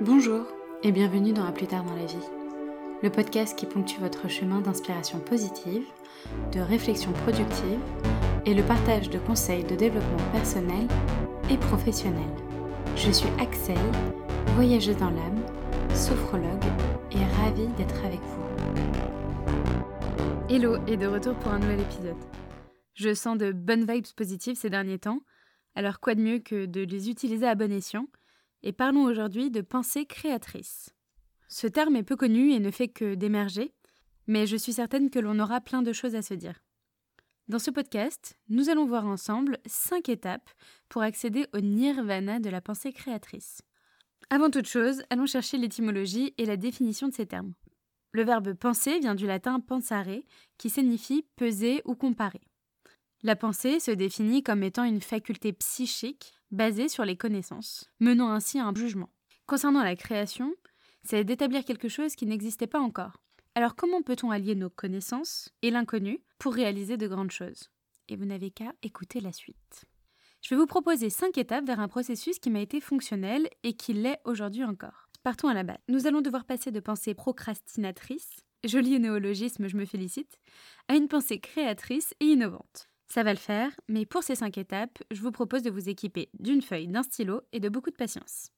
Bonjour et bienvenue dans À plus tard dans la vie, le podcast qui ponctue votre chemin d'inspiration positive, de réflexion productive et le partage de conseils de développement personnel et professionnel. Je suis Axel, voyageuse dans l'âme, sophrologue et ravie d'être avec vous. Hello et de retour pour un nouvel épisode. Je sens de bonnes vibes positives ces derniers temps, alors quoi de mieux que de les utiliser à bon escient et parlons aujourd'hui de pensée créatrice. Ce terme est peu connu et ne fait que d'émerger, mais je suis certaine que l'on aura plein de choses à se dire. Dans ce podcast, nous allons voir ensemble cinq étapes pour accéder au nirvana de la pensée créatrice. Avant toute chose, allons chercher l'étymologie et la définition de ces termes. Le verbe penser vient du latin pensare, qui signifie peser ou comparer. La pensée se définit comme étant une faculté psychique basée sur les connaissances, menant ainsi à un jugement. Concernant la création, c'est d'établir quelque chose qui n'existait pas encore. Alors comment peut-on allier nos connaissances et l'inconnu pour réaliser de grandes choses? Et vous n'avez qu'à écouter la suite. Je vais vous proposer cinq étapes vers un processus qui m'a été fonctionnel et qui l'est aujourd'hui encore. Partons à la base. Nous allons devoir passer de pensée procrastinatrice, joli néologisme, je me félicite, à une pensée créatrice et innovante. Ça va le faire, mais pour ces cinq étapes, je vous propose de vous équiper d'une feuille, d'un stylo et de beaucoup de patience.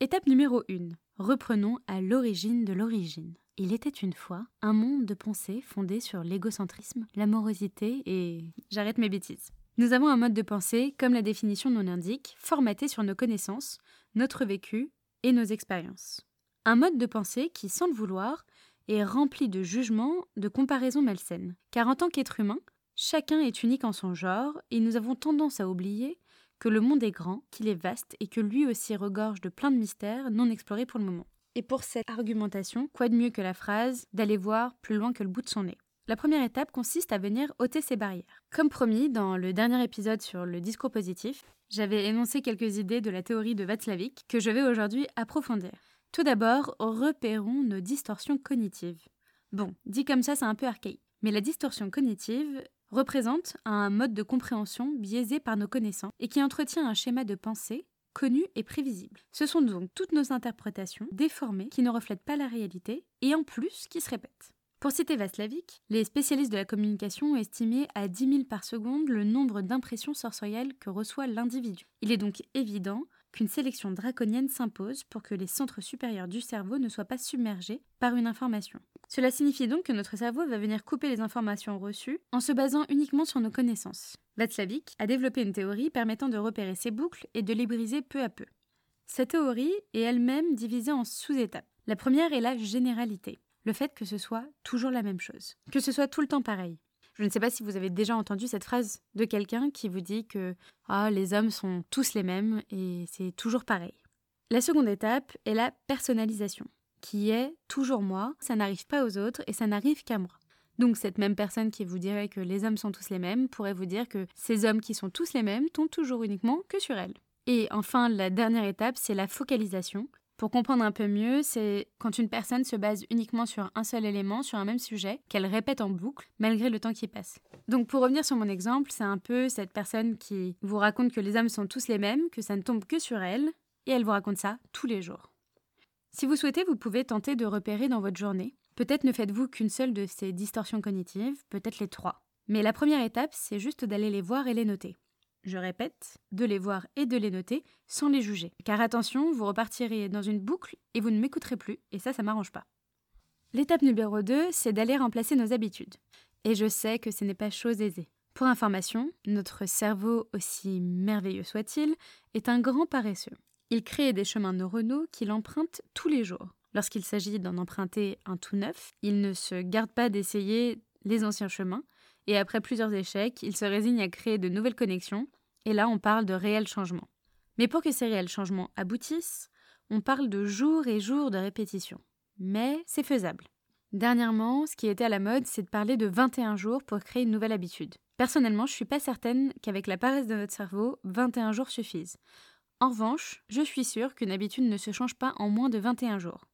Étape numéro 1. Reprenons à l'origine de l'origine. Il était une fois un monde de pensée fondé sur l'égocentrisme, l'amorosité et... J'arrête mes bêtises. Nous avons un mode de pensée, comme la définition nous l'indique, formaté sur nos connaissances, notre vécu et nos expériences. Un mode de pensée qui, sans le vouloir, est rempli de jugements, de comparaisons malsaines. Car en tant qu'être humain, Chacun est unique en son genre, et nous avons tendance à oublier que le monde est grand, qu'il est vaste, et que lui aussi regorge de plein de mystères non explorés pour le moment. Et pour cette argumentation, quoi de mieux que la phrase d'aller voir plus loin que le bout de son nez? La première étape consiste à venir ôter ses barrières. Comme promis, dans le dernier épisode sur le discours positif, j'avais énoncé quelques idées de la théorie de Václavic que je vais aujourd'hui approfondir. Tout d'abord, repérons nos distorsions cognitives. Bon, dit comme ça, c'est un peu archaïque. Mais la distorsion cognitive, représente un mode de compréhension biaisé par nos connaissances et qui entretient un schéma de pensée connu et prévisible. Ce sont donc toutes nos interprétations déformées qui ne reflètent pas la réalité et en plus qui se répètent. Pour citer Vaslavic, les spécialistes de la communication ont estimé à 10 000 par seconde le nombre d'impressions sensorielles que reçoit l'individu. Il est donc évident qu'une sélection draconienne s'impose pour que les centres supérieurs du cerveau ne soient pas submergés par une information. Cela signifie donc que notre cerveau va venir couper les informations reçues en se basant uniquement sur nos connaissances. Václavic a développé une théorie permettant de repérer ces boucles et de les briser peu à peu. Cette théorie est elle-même divisée en sous-étapes. La première est la généralité, le fait que ce soit toujours la même chose, que ce soit tout le temps pareil. Je ne sais pas si vous avez déjà entendu cette phrase de quelqu'un qui vous dit que ah, les hommes sont tous les mêmes et c'est toujours pareil. La seconde étape est la personnalisation, qui est toujours moi, ça n'arrive pas aux autres et ça n'arrive qu'à moi. Donc cette même personne qui vous dirait que les hommes sont tous les mêmes pourrait vous dire que ces hommes qui sont tous les mêmes tombent toujours uniquement que sur elle. Et enfin, la dernière étape, c'est la focalisation, pour comprendre un peu mieux, c'est quand une personne se base uniquement sur un seul élément, sur un même sujet, qu'elle répète en boucle, malgré le temps qui passe. Donc pour revenir sur mon exemple, c'est un peu cette personne qui vous raconte que les hommes sont tous les mêmes, que ça ne tombe que sur elle, et elle vous raconte ça tous les jours. Si vous souhaitez, vous pouvez tenter de repérer dans votre journée. Peut-être ne faites-vous qu'une seule de ces distorsions cognitives, peut-être les trois. Mais la première étape, c'est juste d'aller les voir et les noter je répète, de les voir et de les noter sans les juger. Car attention, vous repartirez dans une boucle et vous ne m'écouterez plus, et ça, ça m'arrange pas. L'étape numéro 2, c'est d'aller remplacer nos habitudes. Et je sais que ce n'est pas chose aisée. Pour information, notre cerveau, aussi merveilleux soit-il, est un grand paresseux. Il crée des chemins neuronaux qu'il emprunte tous les jours. Lorsqu'il s'agit d'en emprunter un tout neuf, il ne se garde pas d'essayer les anciens chemins, et après plusieurs échecs, il se résigne à créer de nouvelles connexions, et là on parle de réels changements. Mais pour que ces réels changements aboutissent, on parle de jours et jours de répétition. Mais c'est faisable. Dernièrement, ce qui était à la mode, c'est de parler de 21 jours pour créer une nouvelle habitude. Personnellement, je suis pas certaine qu'avec la paresse de notre cerveau, 21 jours suffisent. En revanche, je suis sûre qu'une habitude ne se change pas en moins de 21 jours.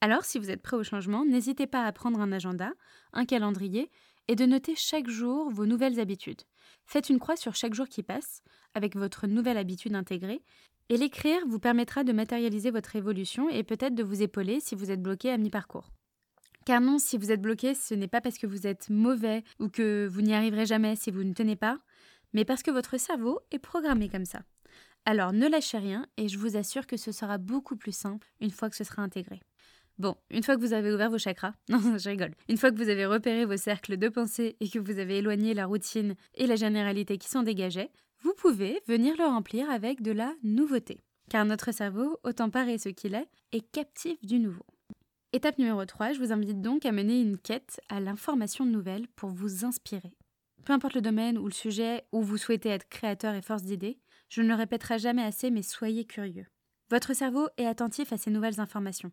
Alors, si vous êtes prêt au changement, n'hésitez pas à prendre un agenda, un calendrier et de noter chaque jour vos nouvelles habitudes. Faites une croix sur chaque jour qui passe, avec votre nouvelle habitude intégrée, et l'écrire vous permettra de matérialiser votre évolution et peut-être de vous épauler si vous êtes bloqué à mi-parcours. Car non, si vous êtes bloqué, ce n'est pas parce que vous êtes mauvais ou que vous n'y arriverez jamais si vous ne tenez pas, mais parce que votre cerveau est programmé comme ça. Alors ne lâchez rien et je vous assure que ce sera beaucoup plus simple une fois que ce sera intégré. Bon, une fois que vous avez ouvert vos chakras, non, je rigole, une fois que vous avez repéré vos cercles de pensée et que vous avez éloigné la routine et la généralité qui s'en dégageaient, vous pouvez venir le remplir avec de la nouveauté. Car notre cerveau, autant paré ce qu'il est, est captif du nouveau. Étape numéro 3, je vous invite donc à mener une quête à l'information nouvelle pour vous inspirer. Peu importe le domaine ou le sujet où vous souhaitez être créateur et force d'idées, je ne le répéterai jamais assez, mais soyez curieux. Votre cerveau est attentif à ces nouvelles informations.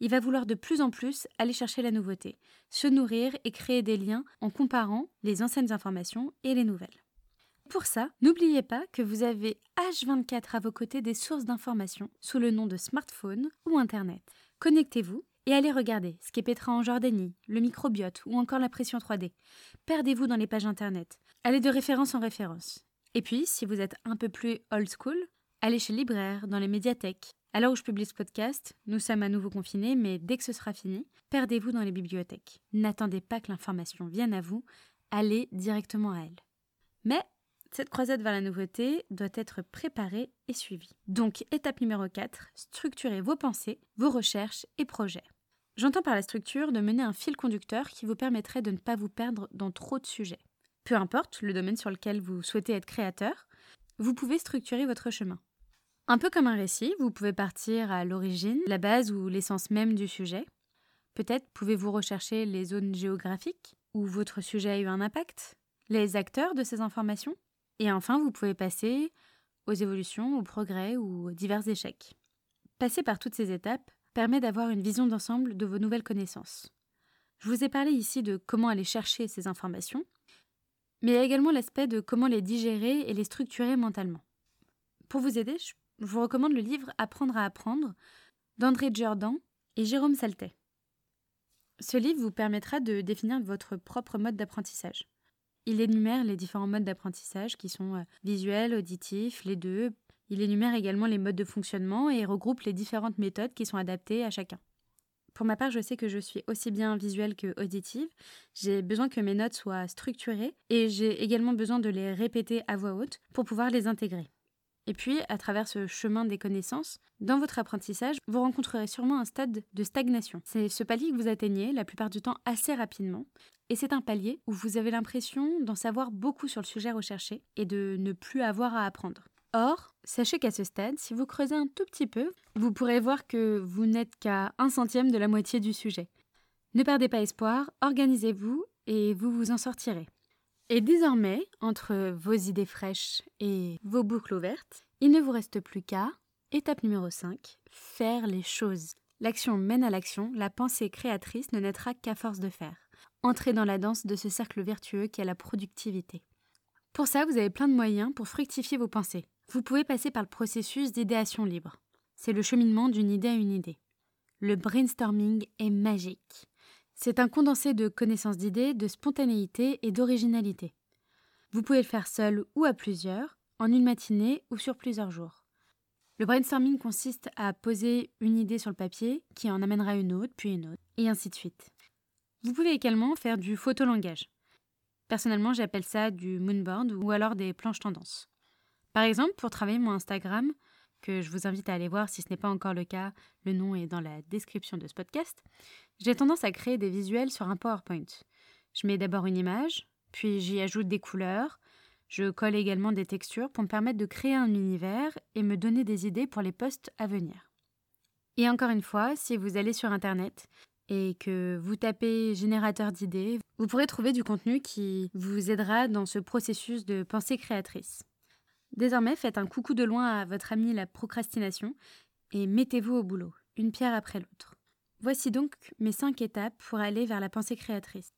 Il va vouloir de plus en plus aller chercher la nouveauté, se nourrir et créer des liens en comparant les anciennes informations et les nouvelles. Pour ça, n'oubliez pas que vous avez H24 à vos côtés des sources d'informations sous le nom de smartphone ou Internet. Connectez-vous et allez regarder ce qu'est Petra en Jordanie, le microbiote ou encore la pression 3D. Perdez-vous dans les pages Internet. Allez de référence en référence. Et puis, si vous êtes un peu plus old school, allez chez libraire, dans les médiathèques. À l'heure où je publie ce podcast, nous sommes à nouveau confinés, mais dès que ce sera fini, perdez-vous dans les bibliothèques. N'attendez pas que l'information vienne à vous, allez directement à elle. Mais cette croisade vers la nouveauté doit être préparée et suivie. Donc, étape numéro 4, structurez vos pensées, vos recherches et projets. J'entends par la structure de mener un fil conducteur qui vous permettrait de ne pas vous perdre dans trop de sujets. Peu importe le domaine sur lequel vous souhaitez être créateur, vous pouvez structurer votre chemin. Un peu comme un récit, vous pouvez partir à l'origine, la base ou l'essence même du sujet. Peut-être pouvez-vous rechercher les zones géographiques où votre sujet a eu un impact, les acteurs de ces informations, et enfin, vous pouvez passer aux évolutions, aux progrès ou aux divers échecs. Passer par toutes ces étapes permet d'avoir une vision d'ensemble de vos nouvelles connaissances. Je vous ai parlé ici de comment aller chercher ces informations, mais il y a également l'aspect de comment les digérer et les structurer mentalement. Pour vous aider, vous recommande le livre Apprendre à apprendre d'André Jordan et Jérôme Saltet. Ce livre vous permettra de définir votre propre mode d'apprentissage. Il énumère les différents modes d'apprentissage qui sont euh, visuels, auditifs, les deux. Il énumère également les modes de fonctionnement et regroupe les différentes méthodes qui sont adaptées à chacun. Pour ma part, je sais que je suis aussi bien visuelle que auditive. J'ai besoin que mes notes soient structurées et j'ai également besoin de les répéter à voix haute pour pouvoir les intégrer. Et puis, à travers ce chemin des connaissances, dans votre apprentissage, vous rencontrerez sûrement un stade de stagnation. C'est ce palier que vous atteignez la plupart du temps assez rapidement. Et c'est un palier où vous avez l'impression d'en savoir beaucoup sur le sujet recherché et de ne plus avoir à apprendre. Or, sachez qu'à ce stade, si vous creusez un tout petit peu, vous pourrez voir que vous n'êtes qu'à un centième de la moitié du sujet. Ne perdez pas espoir, organisez-vous et vous vous en sortirez. Et désormais, entre vos idées fraîches et vos boucles ouvertes, il ne vous reste plus qu'à, étape numéro 5, faire les choses. L'action mène à l'action, la pensée créatrice ne naîtra qu'à force de faire. Entrez dans la danse de ce cercle vertueux qui est la productivité. Pour ça, vous avez plein de moyens pour fructifier vos pensées. Vous pouvez passer par le processus d'idéation libre. C'est le cheminement d'une idée à une idée. Le brainstorming est magique. C'est un condensé de connaissances d'idées, de spontanéité et d'originalité. Vous pouvez le faire seul ou à plusieurs, en une matinée ou sur plusieurs jours. Le brainstorming consiste à poser une idée sur le papier qui en amènera une autre, puis une autre, et ainsi de suite. Vous pouvez également faire du photolangage. Personnellement, j'appelle ça du moonboard ou alors des planches tendances. Par exemple, pour travailler mon Instagram, que je vous invite à aller voir si ce n'est pas encore le cas, le nom est dans la description de ce podcast, j'ai tendance à créer des visuels sur un PowerPoint. Je mets d'abord une image, puis j'y ajoute des couleurs, je colle également des textures pour me permettre de créer un univers et me donner des idées pour les posts à venir. Et encore une fois, si vous allez sur Internet et que vous tapez générateur d'idées, vous pourrez trouver du contenu qui vous aidera dans ce processus de pensée créatrice. Désormais, faites un coucou de loin à votre ami la procrastination et mettez-vous au boulot, une pierre après l'autre. Voici donc mes cinq étapes pour aller vers la pensée créatrice.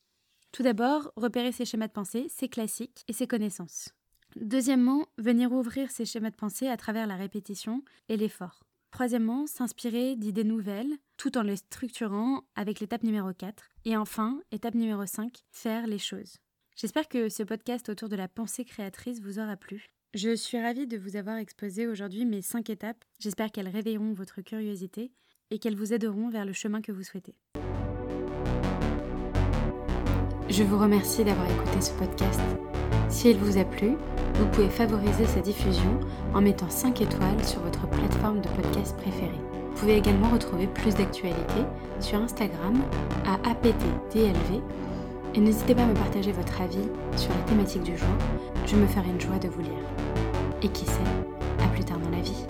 Tout d'abord, repérer ses schémas de pensée, ses classiques et ses connaissances. Deuxièmement, venir ouvrir ses schémas de pensée à travers la répétition et l'effort. Troisièmement, s'inspirer d'idées nouvelles tout en les structurant avec l'étape numéro 4. Et enfin, étape numéro 5, faire les choses. J'espère que ce podcast autour de la pensée créatrice vous aura plu. Je suis ravie de vous avoir exposé aujourd'hui mes 5 étapes. J'espère qu'elles réveilleront votre curiosité et qu'elles vous aideront vers le chemin que vous souhaitez. Je vous remercie d'avoir écouté ce podcast. Si il vous a plu, vous pouvez favoriser sa diffusion en mettant 5 étoiles sur votre plateforme de podcast préférée. Vous pouvez également retrouver plus d'actualités sur Instagram à aptdlv et n'hésitez pas à me partager votre avis sur la thématique du jour, je me ferai une joie de vous lire. Et qui sait, à plus tard dans la vie.